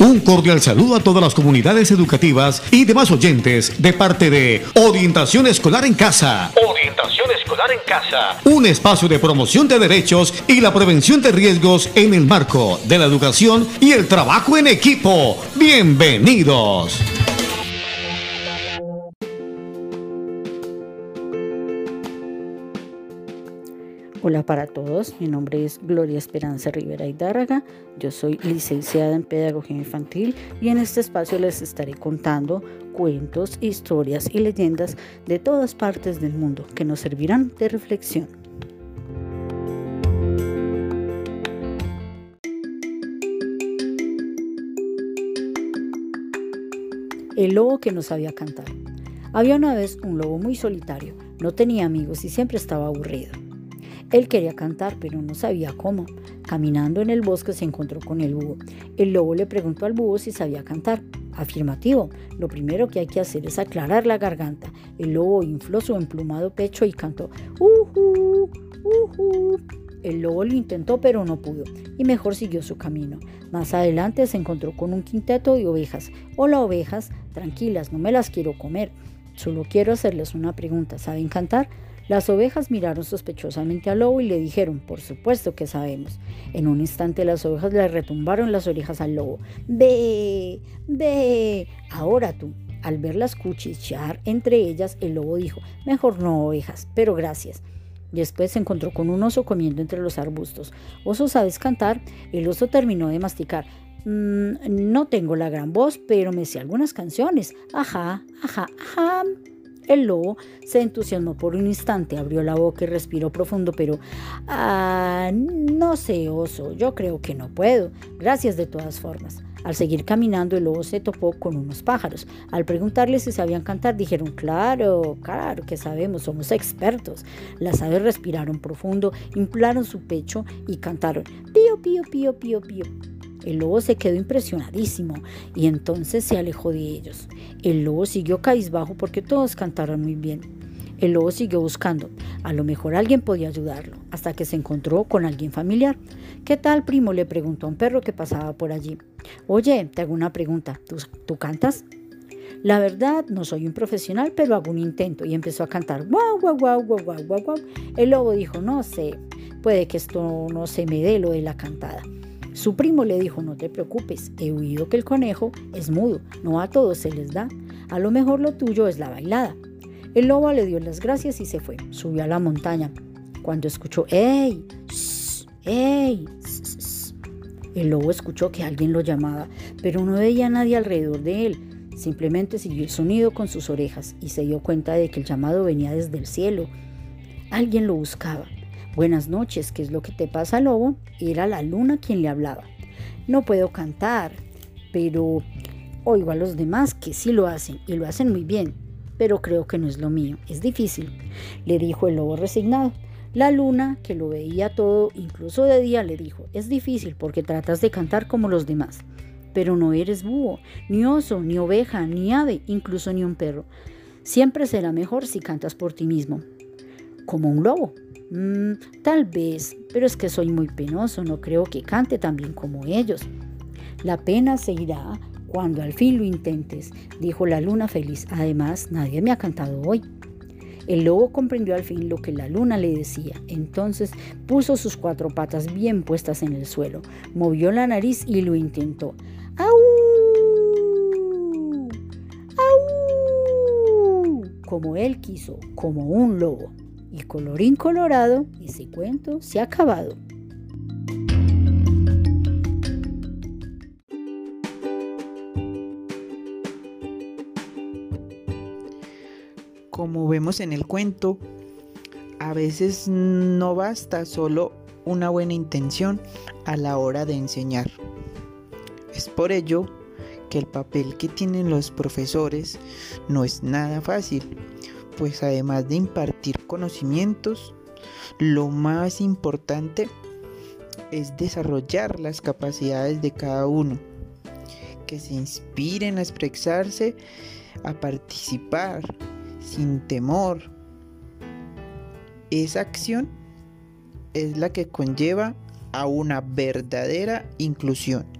Un cordial saludo a todas las comunidades educativas y demás oyentes de parte de Orientación Escolar en Casa. Orientación Escolar en Casa. Un espacio de promoción de derechos y la prevención de riesgos en el marco de la educación y el trabajo en equipo. Bienvenidos. Hola para todos, mi nombre es Gloria Esperanza Rivera Hidárraga, yo soy licenciada en Pedagogía Infantil y en este espacio les estaré contando cuentos, historias y leyendas de todas partes del mundo que nos servirán de reflexión. El lobo que no sabía cantar. Había una vez un lobo muy solitario, no tenía amigos y siempre estaba aburrido. Él quería cantar, pero no sabía cómo. Caminando en el bosque se encontró con el búho. El lobo le preguntó al búho si sabía cantar. Afirmativo. Lo primero que hay que hacer es aclarar la garganta. El lobo infló su emplumado pecho y cantó. Uh El lobo lo intentó pero no pudo y mejor siguió su camino. Más adelante se encontró con un quinteto de ovejas. Hola ovejas, tranquilas, no me las quiero comer. Solo quiero hacerles una pregunta. ¿Saben cantar? Las ovejas miraron sospechosamente al lobo y le dijeron, por supuesto que sabemos. En un instante las ovejas le retumbaron las orejas al lobo. Ve, ve, ahora tú. Al verlas cuchichear entre ellas, el lobo dijo, mejor no ovejas, pero gracias. Después se encontró con un oso comiendo entre los arbustos. Oso, ¿sabes cantar? El oso terminó de masticar. Mm, no tengo la gran voz, pero me sé algunas canciones. Ajá, ajá, ajá. El lobo se entusiasmó por un instante, abrió la boca y respiró profundo, pero ah, no sé, oso, yo creo que no puedo. Gracias de todas formas. Al seguir caminando, el lobo se topó con unos pájaros. Al preguntarles si sabían cantar, dijeron, claro, claro que sabemos, somos expertos. Las aves respiraron profundo, inflaron su pecho y cantaron, pío, pío, pío, pío, pío. El lobo se quedó impresionadísimo y entonces se alejó de ellos. El lobo siguió cabizbajo porque todos cantaron muy bien. El lobo siguió buscando. A lo mejor alguien podía ayudarlo, hasta que se encontró con alguien familiar. ¿Qué tal, primo? le preguntó a un perro que pasaba por allí. Oye, te hago una pregunta. ¿Tú, ¿tú cantas? La verdad, no soy un profesional, pero hago un intento. Y empezó a cantar. Guau, guau, guau, guau, guau, guau. El lobo dijo, no sé, puede que esto no se me dé lo de la cantada. Su primo le dijo, no te preocupes, he oído que el conejo es mudo, no a todos se les da, a lo mejor lo tuyo es la bailada. El lobo le dio las gracias y se fue, subió a la montaña. Cuando escuchó, ¡Ey! ¡Ey! El lobo escuchó que alguien lo llamaba, pero no veía a nadie alrededor de él. Simplemente siguió el sonido con sus orejas y se dio cuenta de que el llamado venía desde el cielo. Alguien lo buscaba. Buenas noches, ¿qué es lo que te pasa, lobo? Era la luna quien le hablaba. No puedo cantar, pero oigo a los demás que sí lo hacen y lo hacen muy bien, pero creo que no es lo mío, es difícil, le dijo el lobo resignado. La luna, que lo veía todo, incluso de día, le dijo, es difícil porque tratas de cantar como los demás, pero no eres búho, ni oso, ni oveja, ni ave, incluso ni un perro. Siempre será mejor si cantas por ti mismo, como un lobo, Mm, tal vez, pero es que soy muy penoso, no creo que cante tan bien como ellos. La pena se irá cuando al fin lo intentes, dijo la luna feliz. Además, nadie me ha cantado hoy. El lobo comprendió al fin lo que la luna le decía. Entonces puso sus cuatro patas bien puestas en el suelo, movió la nariz y lo intentó. ¡Au! ¡Au! Como él quiso, como un lobo. Y colorín colorado, ese cuento se ha acabado. Como vemos en el cuento, a veces no basta solo una buena intención a la hora de enseñar. Es por ello que el papel que tienen los profesores no es nada fácil pues además de impartir conocimientos, lo más importante es desarrollar las capacidades de cada uno, que se inspiren a expresarse, a participar sin temor. Esa acción es la que conlleva a una verdadera inclusión.